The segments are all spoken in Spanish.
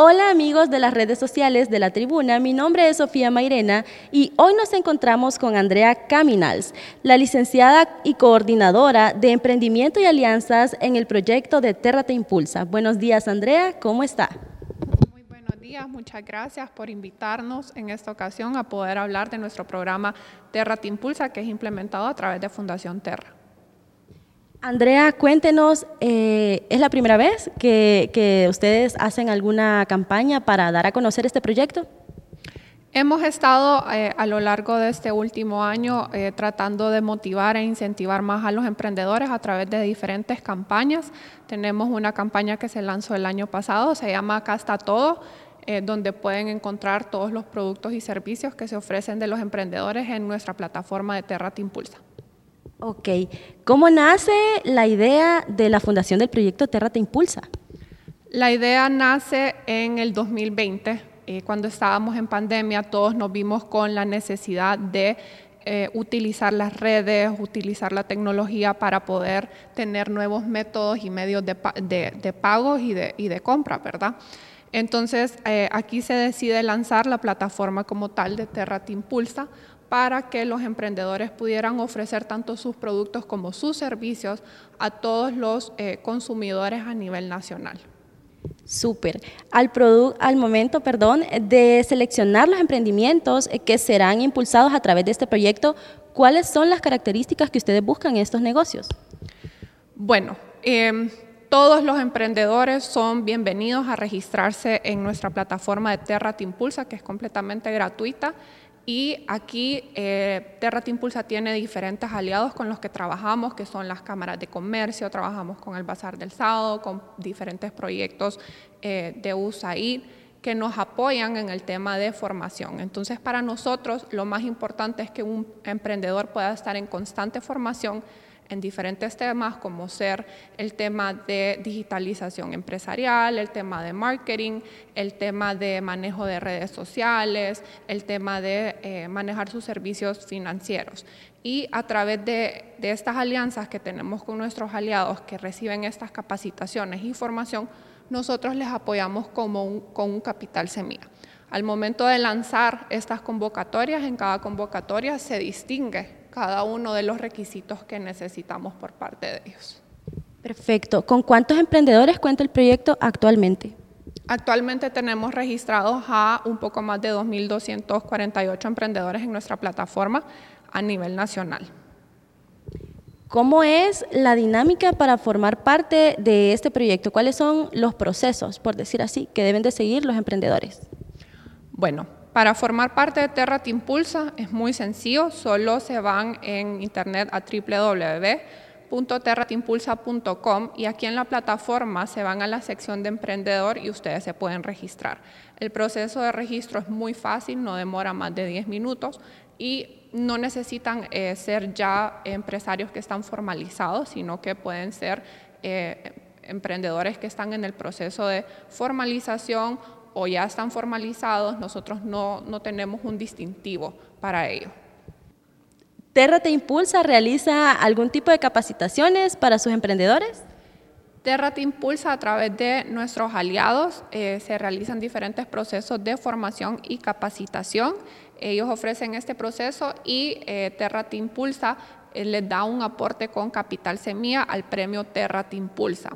Hola amigos de las redes sociales de la tribuna, mi nombre es Sofía Mairena y hoy nos encontramos con Andrea Caminals, la licenciada y coordinadora de Emprendimiento y Alianzas en el proyecto de Terra Te Impulsa. Buenos días Andrea, ¿cómo está? Muy buenos días, muchas gracias por invitarnos en esta ocasión a poder hablar de nuestro programa Terra Te Impulsa que es implementado a través de Fundación Terra. Andrea, cuéntenos, eh, ¿es la primera vez que, ustedes hacen alguna campaña para dar a conocer este proyecto? Hemos estado eh, a lo largo de este último año eh, tratando de motivar e incentivar más a los emprendedores a través de diferentes campañas. Tenemos una campaña que se lanzó el año pasado, se llama Acá está todo, donde pueden encontrar todos los productos y servicios que se ofrecen de los emprendedores en nuestra plataforma de Terra Te Impulsa. Ok, ¿cómo nace la idea de la fundación del proyecto Terra Te Impulsa? La idea nace en el 2020, eh, cuando estábamos en pandemia, todos nos vimos con la necesidad de eh, utilizar las redes, utilizar la tecnología para poder tener nuevos métodos y medios de, de, pagos y de, y de, compra, ¿verdad? Entonces, eh, aquí se decide lanzar la plataforma como tal de Terra Te Impulsa para que los emprendedores pudieran ofrecer tanto sus productos como sus servicios a todos los eh, consumidores a nivel nacional. Súper. Al, al momento perdón, de seleccionar los emprendimientos eh, que serán impulsados a través de este proyecto, ¿cuáles son las características que ustedes buscan en estos negocios? Bueno, em, todos los emprendedores son bienvenidos a registrarse en nuestra plataforma de Terra Te Impulsa, que es completamente gratuita y aquí eh, Terra Te Impulsa tiene diferentes aliados con los que trabajamos, que son las cámaras de comercio, trabajamos con el Bazar del Sábado, con diferentes proyectos eh, de USAID que nos apoyan en el tema de formación. Entonces, para nosotros lo más importante es que un emprendedor pueda estar en constante formación en diferentes temas, como ser el tema de digitalización empresarial, el tema de marketing, el tema de manejo de redes sociales, el tema de eh, manejar sus servicios financieros. Y a través de, estas alianzas que tenemos con nuestros aliados que reciben estas capacitaciones y formación, nosotros les apoyamos como con un capital semilla. Al momento de lanzar estas convocatorias, en cada convocatoria se distingue cada uno de los requisitos que necesitamos por parte de ellos. Perfecto. ¿Con cuántos emprendedores cuenta el proyecto actualmente? Actualmente tenemos registrados a un poco más de 2.248 emprendedores en nuestra plataforma a nivel nacional. ¿Cómo es la dinámica para formar parte de este proyecto? ¿Cuáles son los procesos, por decir así, que deben de seguir los emprendedores? Bueno, para formar parte de Terra es muy sencillo, solo se van en internet a www.terrateimpulsa.com y aquí en la plataforma se van a la sección de emprendedor y ustedes se pueden registrar. El proceso de registro es muy fácil, no demora más de 10 minutos y no necesitan eh, ser ya empresarios que están formalizados, sino que pueden ser eh, emprendedores que están en el proceso de formalización o ya están formalizados, nosotros no, no tenemos un distintivo para ello. ¿Terra te impulsa, realiza algún tipo de capacitaciones para sus emprendedores? Terra te impulsa a través de nuestros aliados, eh, se realizan diferentes procesos de formación y capacitación. Ellos ofrecen este proceso y eh, Terra te impulsa eh, les da un aporte con capital semilla al premio Terra te impulsa.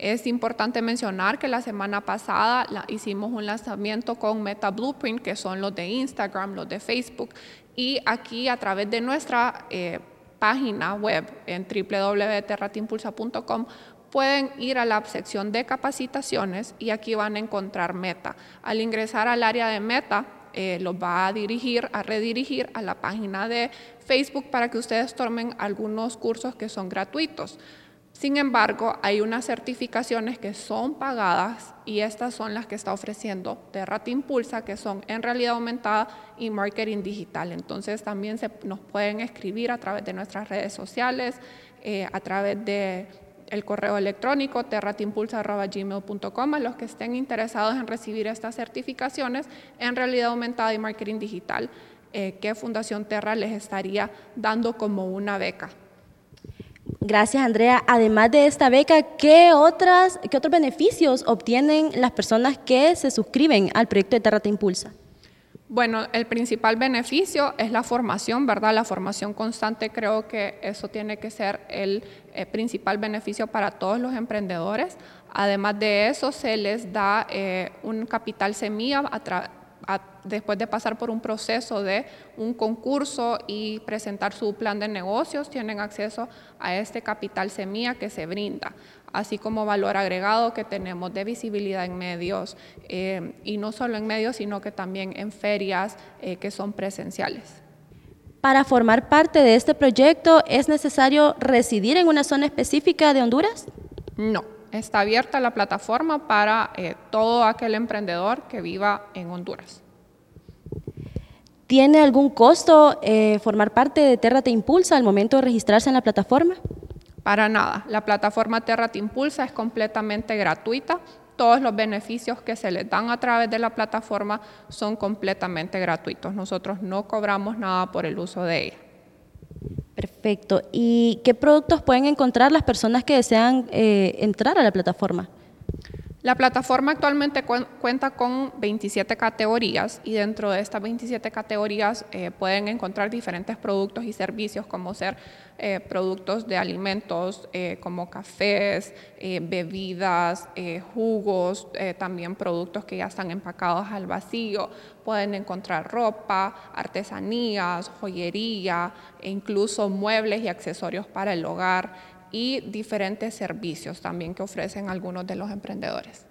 Es importante mencionar que la semana pasada hicimos un lanzamiento con Meta Blueprint, que son los de Instagram, los de Facebook, y aquí a través de nuestra eh, página web en www.terratimpulsa.com pueden ir a la sección de capacitaciones y aquí van a encontrar Meta. Al ingresar al área de Meta, eh, los va a dirigir, a redirigir a la página de Facebook para que ustedes tomen algunos cursos que son gratuitos. Sin embargo, hay unas certificaciones que son pagadas y estas son las que está ofreciendo Terra Impulsa, que son en realidad aumentada y marketing digital. Entonces también se, nos pueden escribir a través de nuestras redes sociales, eh, a través de el correo electrónico terratimpulsa.gmail.com a los que estén interesados en recibir estas certificaciones en realidad aumentada y marketing digital eh, que Fundación Terra les estaría dando como una beca. Gracias, Andrea. Además de esta beca, ¿qué, otras, ¿qué otros beneficios obtienen las personas que se suscriben al proyecto de Terra Te Impulsa? Bueno, el principal beneficio es la formación, ¿verdad? La formación constante, creo que eso tiene que ser el eh, principal beneficio para todos los emprendedores. Además de eso, se les da eh, un capital semilla después de pasar por un proceso de un concurso y presentar su plan de negocios, tienen acceso a este capital semilla que se brinda así como valor agregado que tenemos de visibilidad en medios, eh, y no solo en medios, sino que también en ferias eh, que son presenciales. Para formar parte de este proyecto, ¿es necesario residir en una zona específica de Honduras? No, está abierta la plataforma para eh, todo aquel emprendedor que viva en Honduras. ¿Tiene algún costo formar parte de Terra Te Impulsa al momento de registrarse en la plataforma? Para nada. La plataforma Terra Te Impulsa es completamente gratuita. Todos los beneficios que se les dan a través de la plataforma son completamente gratuitos. Nosotros no cobramos nada por el uso de ella. Perfecto. ¿Y qué productos pueden encontrar las personas que desean eh, entrar a la plataforma? La plataforma actualmente cuenta con 27 categorías y dentro de estas 27 categorías eh, pueden encontrar diferentes productos y servicios como ser eh, productos de alimentos eh, como cafés, bebidas, jugos, también productos que ya están empacados al vacío. Pueden encontrar ropa, artesanías, joyería e incluso muebles y accesorios para el hogar y diferentes servicios también que ofrecen algunos de los emprendedores.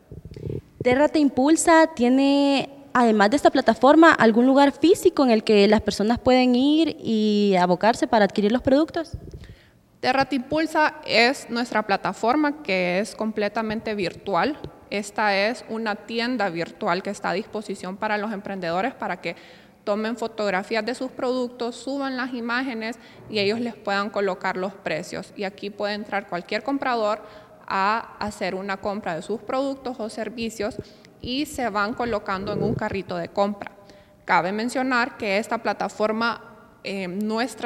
Terra Te Impulsa tiene, además de esta plataforma, algún lugar físico en el que las personas pueden ir y abocarse para adquirir los productos? Terra Te Impulsa es nuestra plataforma que es completamente virtual. Esta es una tienda virtual que está a disposición para los emprendedores para que tomen fotografías de sus productos, suban las imágenes y ellos les puedan colocar los precios. Y aquí puede entrar cualquier comprador a hacer una compra de sus productos o servicios y se van colocando en un carrito de compra. Cabe mencionar que esta plataforma eh, no, es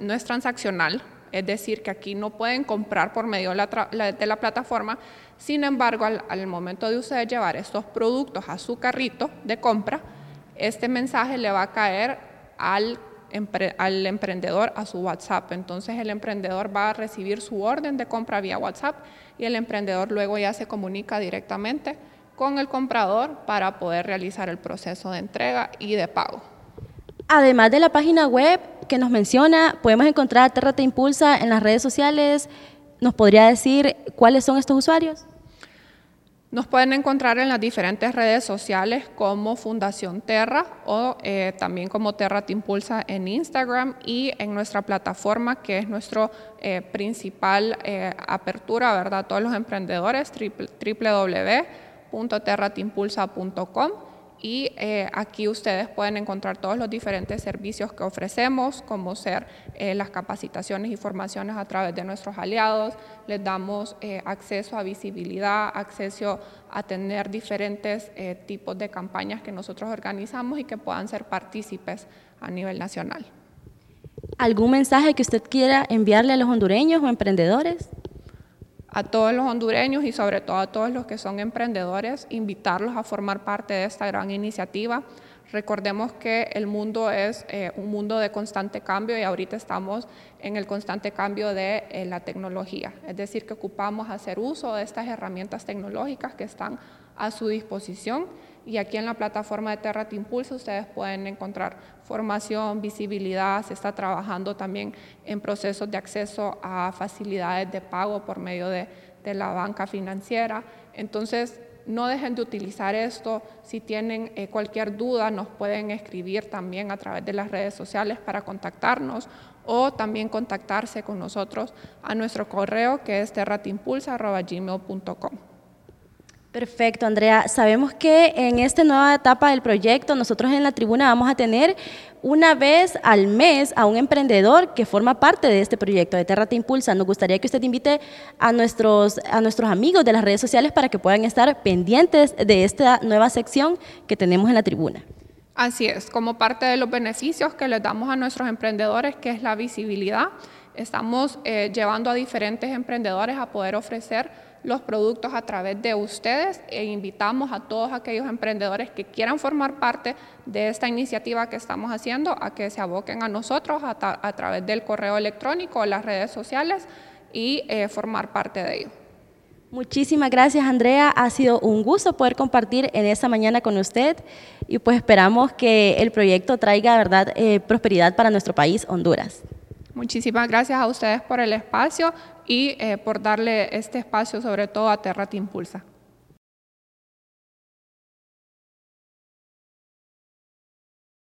no, es transaccional, es decir, que aquí no pueden comprar por medio de la, plataforma, sin embargo, al, al momento de ustedes llevar estos productos a su carrito de compra, este mensaje le va a caer al, emprendedor a su WhatsApp. Entonces el emprendedor va a recibir su orden de compra vía WhatsApp y el emprendedor luego ya se comunica directamente con el comprador para poder realizar el proceso de entrega y de pago. Además de la página web que nos menciona, podemos encontrar Terra Te Impulsa en las redes sociales. ¿Nos podría decir cuáles son estos usuarios? Nos pueden encontrar en las diferentes redes sociales como Fundación Terra o eh, también como Terra en Instagram y en nuestra plataforma que es nuestra eh, principal eh, apertura, ¿verdad? Todos los emprendedores, www.terratimpulsa.com y eh, aquí ustedes pueden encontrar todos los diferentes servicios que ofrecemos, como ser eh, las capacitaciones y formaciones a través de nuestros aliados. Les damos eh, acceso a visibilidad, acceso a tener diferentes tipos de campañas que nosotros organizamos y que puedan ser partícipes a nivel nacional. ¿Algún mensaje que usted quiera enviarle a los hondureños o emprendedores? A todos los hondureños y sobre todo a todos los que son emprendedores, invitarlos a formar parte de esta gran iniciativa. Recordemos que el mundo es eh, un mundo de constante cambio y ahorita estamos en el constante cambio de eh, la tecnología. Es decir, que ocupamos hacer uso de estas herramientas tecnológicas que están a su disposición y aquí en la plataforma de Terra Te Impulsa ustedes pueden encontrar formación, visibilidad, se está trabajando también en procesos de acceso a facilidades de pago por medio de, la banca financiera. Entonces, no dejen de utilizar esto. Si tienen eh, cualquier duda, nos pueden escribir también a través de las redes sociales para contactarnos o también contactarse con nosotros a nuestro correo que es terratimpulsa.gmail.com. Perfecto, Andrea. Sabemos que en esta nueva etapa del proyecto, nosotros en la tribuna vamos a tener una vez al mes a un emprendedor que forma parte de este proyecto de Terra Te Impulsa. Nos gustaría que usted invite a nuestros, a nuestros amigos de las redes sociales para que puedan estar pendientes de esta nueva sección que tenemos en la tribuna. Así es, como parte de los beneficios que les damos a nuestros emprendedores, que es la visibilidad Estamos eh, llevando a diferentes emprendedores a poder ofrecer los productos a través de ustedes e invitamos a todos aquellos emprendedores que quieran formar parte de esta iniciativa que estamos haciendo a que se aboquen a nosotros a, través del correo electrónico o las redes sociales y eh, formar parte de ello. Muchísimas gracias Andrea, ha sido un gusto poder compartir en esta mañana con usted y pues esperamos que el proyecto traiga verdad eh, prosperidad para nuestro país, Honduras. Muchísimas gracias a ustedes por el espacio y eh, por darle este espacio sobre todo a Terra Te Impulsa.